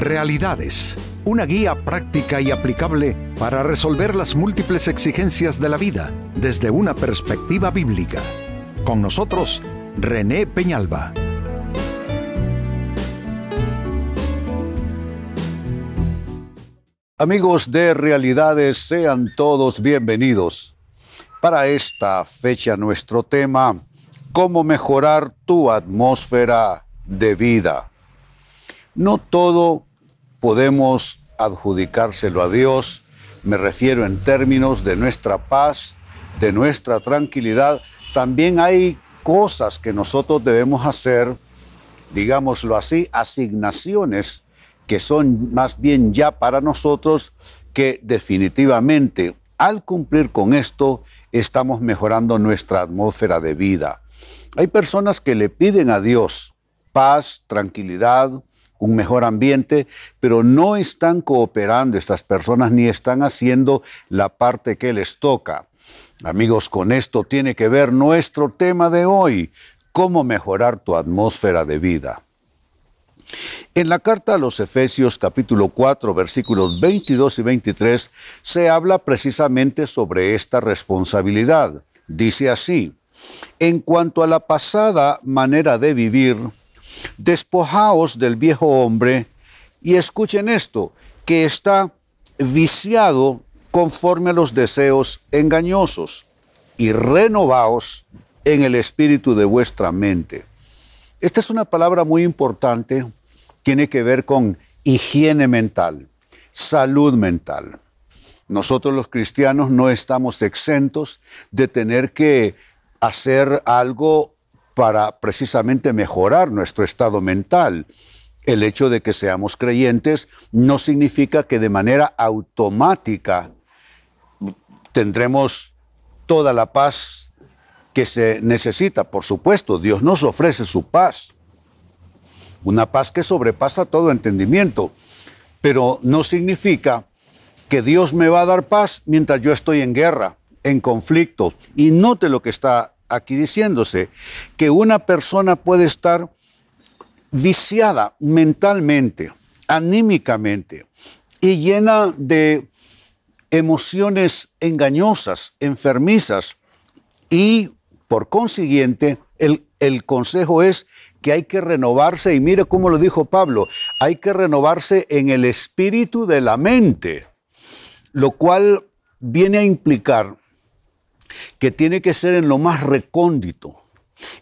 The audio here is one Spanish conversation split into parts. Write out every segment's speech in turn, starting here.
Realidades, una guía práctica y aplicable para resolver las múltiples exigencias de la vida desde una perspectiva bíblica. Con nosotros, René Peñalba. Amigos de Realidades, sean todos bienvenidos. Para esta fecha nuestro tema, cómo mejorar tu atmósfera de vida. No todo podemos adjudicárselo a Dios, me refiero en términos de nuestra paz, de nuestra tranquilidad. También hay cosas que nosotros debemos hacer, digámoslo así, asignaciones que son más bien ya para nosotros que definitivamente al cumplir con esto estamos mejorando nuestra atmósfera de vida. Hay personas que le piden a Dios paz, tranquilidad, un mejor ambiente, pero no están cooperando estas personas ni están haciendo la parte que les toca. Amigos, con esto tiene que ver nuestro tema de hoy, cómo mejorar tu atmósfera de vida. En la carta a los Efesios capítulo 4 versículos 22 y 23 se habla precisamente sobre esta responsabilidad. Dice así, en cuanto a la pasada manera de vivir, despojaos del viejo hombre y escuchen esto, que está viciado conforme a los deseos engañosos y renovaos en el espíritu de vuestra mente. Esta es una palabra muy importante, tiene que ver con higiene mental, salud mental. Nosotros los cristianos no estamos exentos de tener que hacer algo para precisamente mejorar nuestro estado mental. El hecho de que seamos creyentes no significa que de manera automática tendremos toda la paz que se necesita. Por supuesto, Dios nos ofrece su paz, una paz que sobrepasa todo entendimiento, pero no significa que Dios me va a dar paz mientras yo estoy en guerra, en conflicto. Y note lo que está aquí diciéndose, que una persona puede estar viciada mentalmente, anímicamente y llena de emociones engañosas, enfermizas y por consiguiente el, el, consejo es que hay que renovarse y mire cómo lo dijo Pablo, hay que renovarse en el espíritu de la mente, lo cual viene a implicar que tiene que ser en lo más recóndito,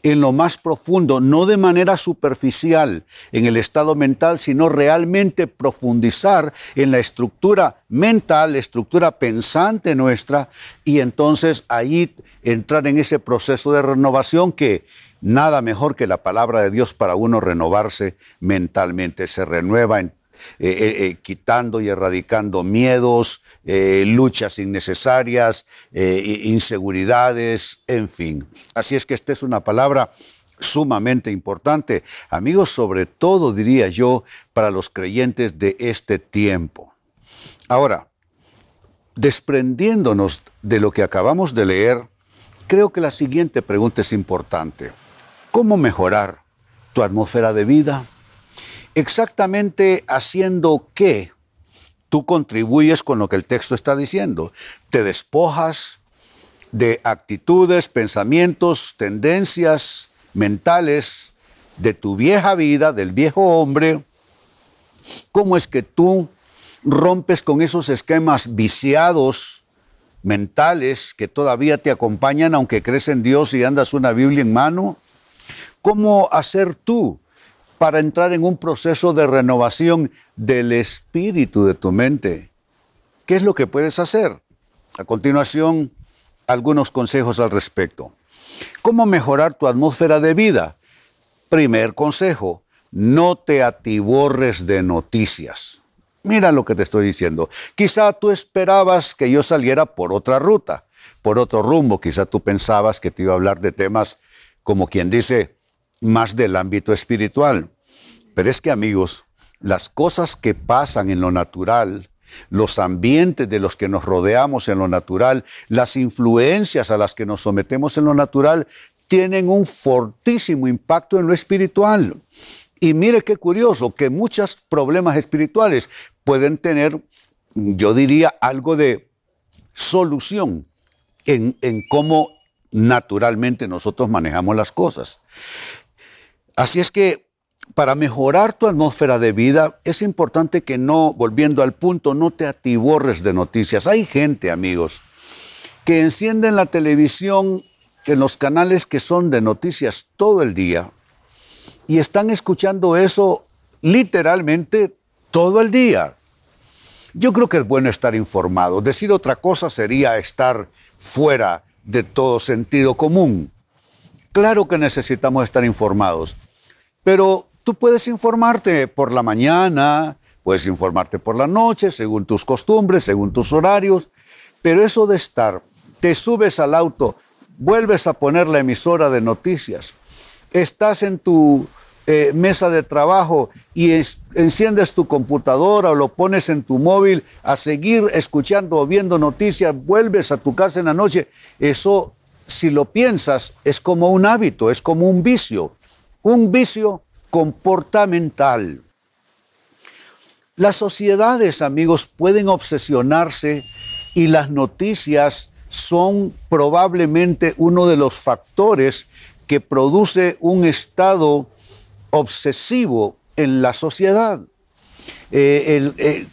en lo más profundo, no de manera superficial en el estado mental, sino realmente profundizar en la estructura mental, la estructura pensante nuestra, y entonces ahí entrar en ese proceso de renovación que nada mejor que la palabra de Dios para uno renovarse mentalmente, se renueva en eh, eh, eh, quitando y erradicando miedos, luchas innecesarias, inseguridades, en fin. Así es que esta es una palabra sumamente importante, amigos, sobre todo diría yo, para los creyentes de este tiempo. Ahora, desprendiéndonos de lo que acabamos de leer, creo que la siguiente pregunta es importante. ¿Cómo mejorar tu atmósfera de vida? Exactamente haciendo qué tú contribuyes con lo que el texto está diciendo. Te despojas de actitudes, pensamientos, tendencias mentales de tu vieja vida, del viejo hombre. ¿Cómo es que tú rompes con esos esquemas viciados mentales que todavía te acompañan aunque crees en Dios y andas una Biblia en mano? ¿Cómo hacer tú para entrar en un proceso de renovación del espíritu de tu mente. ¿Qué es lo que puedes hacer? A continuación, algunos consejos al respecto. ¿Cómo mejorar tu atmósfera de vida? Primer consejo, no te atiborres de noticias. Mira lo que te estoy diciendo. Quizá tú esperabas que yo saliera por otra ruta, por otro rumbo. Quizá tú pensabas que te iba a hablar de temas como quien dice, más del ámbito espiritual. Pero es que amigos, las cosas que pasan en lo natural, los ambientes de los que nos rodeamos en lo natural, las influencias a las que nos sometemos en lo natural, tienen un fortísimo impacto en lo espiritual. Y mire qué curioso, que muchos problemas espirituales pueden tener, yo diría, algo de solución en, en cómo naturalmente nosotros manejamos las cosas. Así es que para mejorar tu atmósfera de vida es importante que no, volviendo al punto, no te atiborres de noticias. Hay gente, amigos, que encienden la televisión en los canales que son de noticias todo el día y están escuchando eso literalmente todo el día. Yo creo que es bueno estar informado. Decir otra cosa sería estar fuera de todo sentido común. Claro que necesitamos estar informados, pero tú puedes informarte por la mañana, puedes informarte por la noche, según tus costumbres, según tus horarios, pero eso de estar, te subes al auto, vuelves a poner la emisora de noticias, estás en tu eh, mesa de trabajo y enciendes tu computadora o lo pones en tu móvil a seguir escuchando o viendo noticias, vuelves a tu casa en la noche, eso, si lo piensas, es como un hábito, es como un vicio, un vicio comportamental. Las sociedades, amigos, pueden obsesionarse y las noticias son probablemente uno de los factores que produce un estado obsesivo en la sociedad. Eh, eh,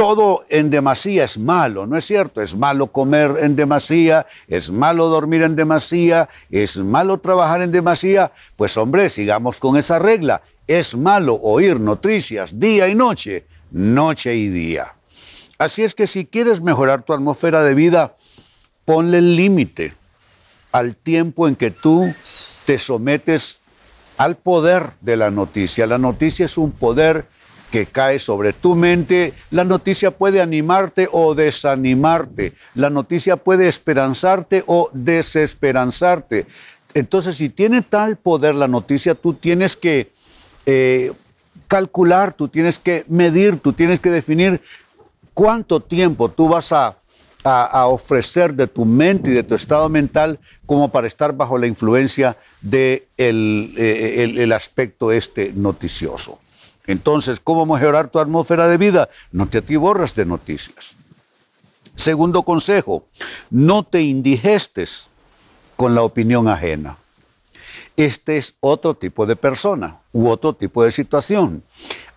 todo en demasía es malo, ¿no es cierto? Es malo comer en demasía, es malo dormir en demasía, es malo trabajar en demasía. Pues hombre, sigamos con esa regla. Es malo oír noticias día y noche, noche y día. Así es que si quieres mejorar tu atmósfera de vida, ponle límite al tiempo en que tú te sometes al poder de la noticia. La noticia es un poder que cae sobre tu mente. La noticia puede animarte o desanimarte. La noticia puede esperanzarte o desesperanzarte. Entonces, si tiene tal poder la noticia, tú tienes que eh, calcular, tú tienes que medir, tú tienes que definir cuánto tiempo tú vas a ofrecer de tu mente y de tu estado mental como para estar bajo la influencia del de eh, aspecto este noticioso. Entonces, ¿cómo mejorar tu atmósfera de vida? No te atiborras de noticias. Segundo consejo, no te indigestes con la opinión ajena. Este es otro tipo de persona u otro tipo de situación.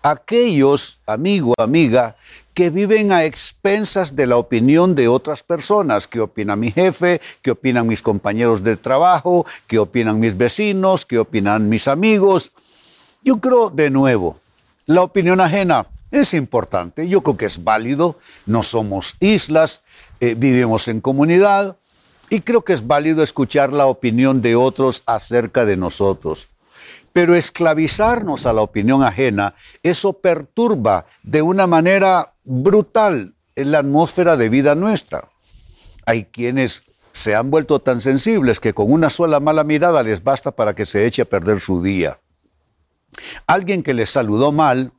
Aquellos, amigo, amiga, que viven a expensas de la opinión de otras personas. ¿Qué opina mi jefe? ¿Qué opinan mis compañeros de trabajo? ¿Qué opinan mis vecinos? ¿Qué opinan mis amigos? Yo creo, de nuevo, la opinión ajena es importante. Yo creo que es válido. No somos islas, eh, vivimos en comunidad. Y creo que es válido escuchar la opinión de otros acerca de nosotros. Pero esclavizarnos a la opinión ajena, eso perturba de una manera brutal en la atmósfera de vida nuestra. Hay quienes se han vuelto tan sensibles que con una sola mala mirada les basta para que se eche a perder su día. Alguien que les saludó mal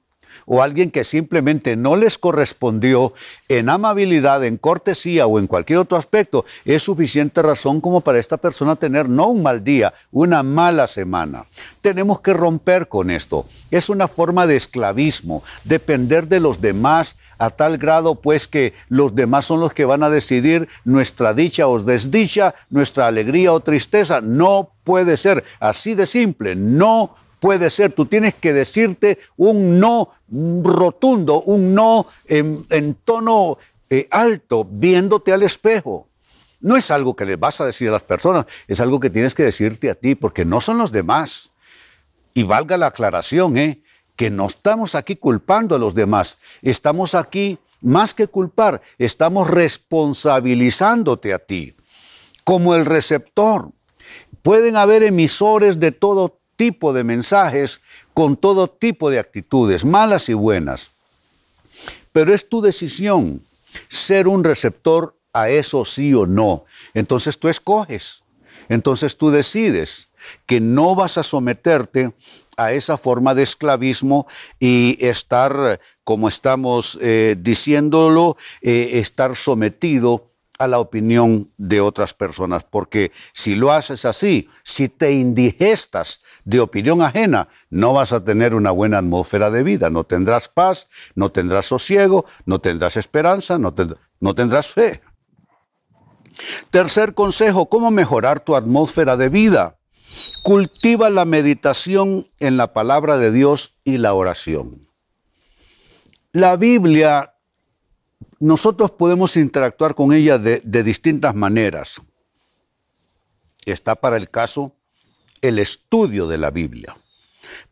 o alguien que simplemente no les correspondió en amabilidad, en cortesía o en cualquier otro aspecto, es suficiente razón como para esta persona tener no un mal día, una mala semana. Tenemos que romper con esto. Es una forma de esclavismo, depender de los demás a tal grado pues que los demás son los que van a decidir nuestra dicha o desdicha, nuestra alegría o tristeza. No puede ser así de simple, no puede ser. Tú tienes que decirte un no rotundo, un no en, tono eh, alto, viéndote al espejo. No es algo que le vas a decir a las personas, es algo que tienes que decirte a ti, porque no son los demás. Y valga la aclaración, ¿eh? que no estamos aquí culpando a los demás, estamos aquí más que culpar, estamos responsabilizándote a ti como el receptor. Pueden haber emisores de todo tipo de mensajes con todo tipo de actitudes, malas y buenas. Pero es tu decisión ser un receptor a eso sí o no. Entonces tú escoges, entonces tú decides que no vas a someterte a esa forma de esclavismo y estar, como estamos eh, diciéndolo, eh, estar sometido a la opinión de otras personas, porque si lo haces así, si te indigestas de opinión ajena, no vas a tener una buena atmósfera de vida, no tendrás paz, no tendrás sosiego, no tendrás esperanza, no, no tendrás fe. Tercer consejo, ¿cómo mejorar tu atmósfera de vida? Cultiva la meditación en la palabra de Dios y la oración. La Biblia nosotros podemos interactuar con ella de, distintas maneras. Está para el caso el estudio de la Biblia.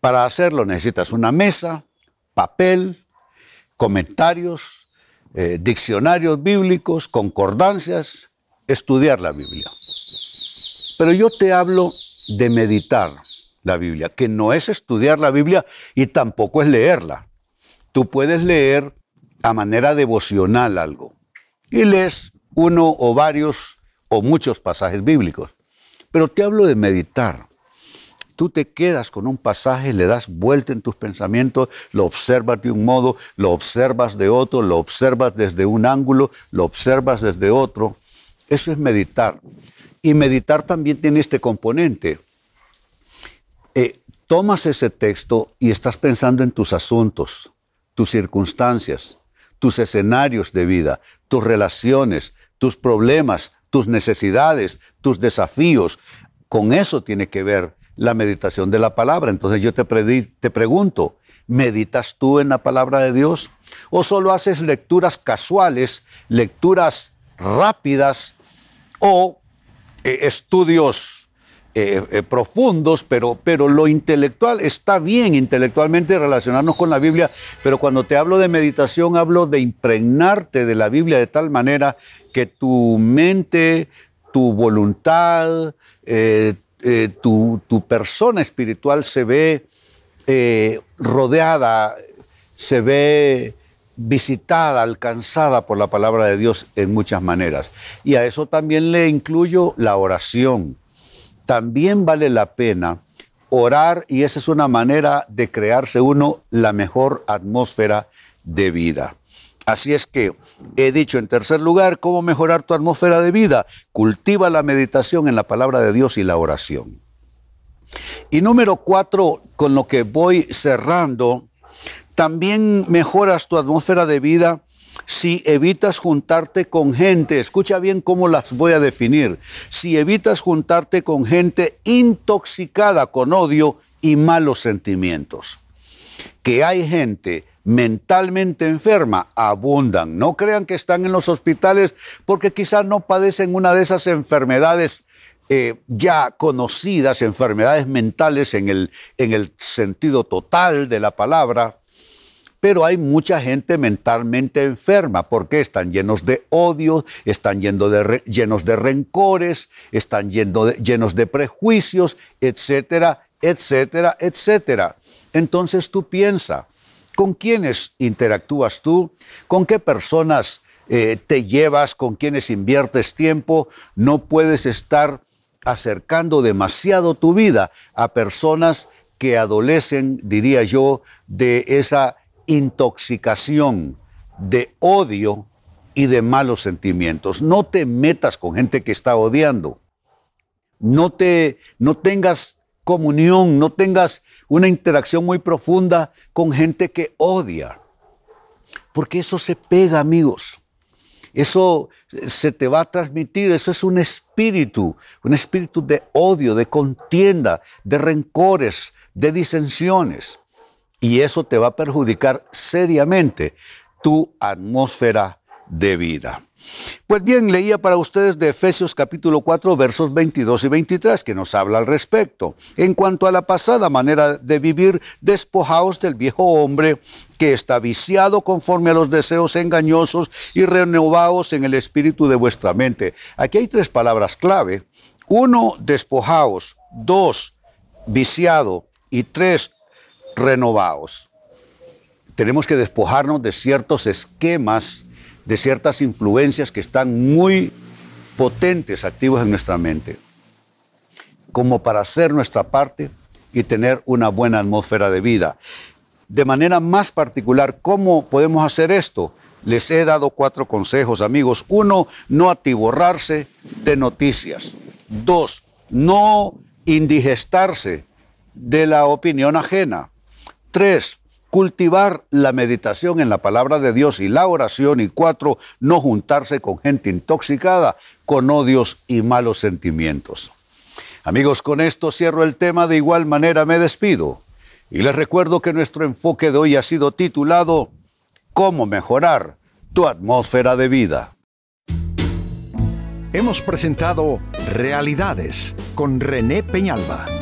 Para hacerlo necesitas una mesa, papel, comentarios, eh, diccionarios bíblicos, concordancias, estudiar la Biblia. Pero yo te hablo de meditar la Biblia, que no es estudiar la Biblia y tampoco es leerla. Tú puedes leer a manera devocional algo. Y lees uno o varios o muchos pasajes bíblicos. Pero te hablo de meditar. Tú te quedas con un pasaje, le das vuelta en tus pensamientos, lo observas de un modo, lo observas de otro, lo observas desde un ángulo, lo observas desde otro. Eso es meditar. Y meditar también tiene este componente. Eh, tomas ese texto y estás pensando en tus asuntos, tus circunstancias, tus escenarios de vida, tus relaciones, tus problemas, tus necesidades, tus desafíos. Con eso tiene que ver la meditación de la palabra. Entonces yo te, te pregunto, ¿meditas tú en la palabra de Dios? ¿O solo haces lecturas casuales, lecturas rápidas o eh, estudios eh, eh, profundos, pero, pero lo intelectual está bien intelectualmente relacionarnos con la Biblia, pero cuando te hablo de meditación hablo de impregnarte de la Biblia de tal manera que tu mente, tu voluntad, eh, tu, tu, persona espiritual se ve rodeada, se ve visitada, alcanzada por la palabra de Dios en muchas maneras. Y a eso también le incluyo la oración también vale la pena orar y esa es una manera de crearse uno la mejor atmósfera de vida. Así es que he dicho en tercer lugar, ¿cómo mejorar tu atmósfera de vida? Cultiva la meditación en la palabra de Dios y la oración. Y número cuatro, con lo que voy cerrando, también mejoras tu atmósfera de vida si evitas juntarte con gente, escucha bien cómo las voy a definir, si evitas juntarte con gente intoxicada con odio y malos sentimientos. Que hay gente mentalmente enferma, abundan. No crean que están en los hospitales porque quizás no padecen una de esas enfermedades eh, ya conocidas, enfermedades mentales en el, en el sentido total de la palabra, pero hay mucha gente mentalmente enferma porque están llenos de odio, están llenos de, rencores, están llenos de prejuicios, etcétera, etcétera, etcétera. Entonces tú piensa, ¿con quiénes interactúas tú? ¿Con qué personas eh, te llevas? ¿Con quiénes inviertes tiempo? No puedes estar acercando demasiado tu vida a personas que adolecen, diría yo, de esa intoxicación de odio y de malos sentimientos. No te metas con gente que está odiando. No te no tengas comunión, no tengas una interacción muy profunda con gente que odia. Porque eso se pega, amigos. Eso se te va a transmitir, eso es un espíritu, un espíritu de odio, de contienda, de rencores, de disensiones y eso te va a perjudicar seriamente tu atmósfera de vida. Pues bien, leía para ustedes de Efesios capítulo 4 versos 22 y 23 que nos habla al respecto. En cuanto a la pasada manera de vivir, despojaos del viejo hombre que está viciado conforme a los deseos engañosos y renovaos en el espíritu de vuestra mente. Aquí hay tres palabras clave. Uno, despojaos. Dos, viciado. Y tres, renovados. Tenemos que despojarnos de ciertos esquemas, de ciertas influencias que están muy potentes, activos en nuestra mente, como para hacer nuestra parte y tener una buena atmósfera de vida. De manera más particular, ¿cómo podemos hacer esto? les he dado cuatro consejos, amigos. Uno, no atiborrarse de noticias. Dos, no indigestarse de la opinión ajena. Tres, cultivar la meditación en la palabra de Dios y la oración. Y cuatro, no juntarse con gente intoxicada, con odios y malos sentimientos. Amigos, con esto cierro el tema, de igual manera me despido. Y les recuerdo que nuestro enfoque de hoy ha sido titulado ¿Cómo mejorar tu atmósfera de vida? Hemos presentado Realidades con René Peñalba.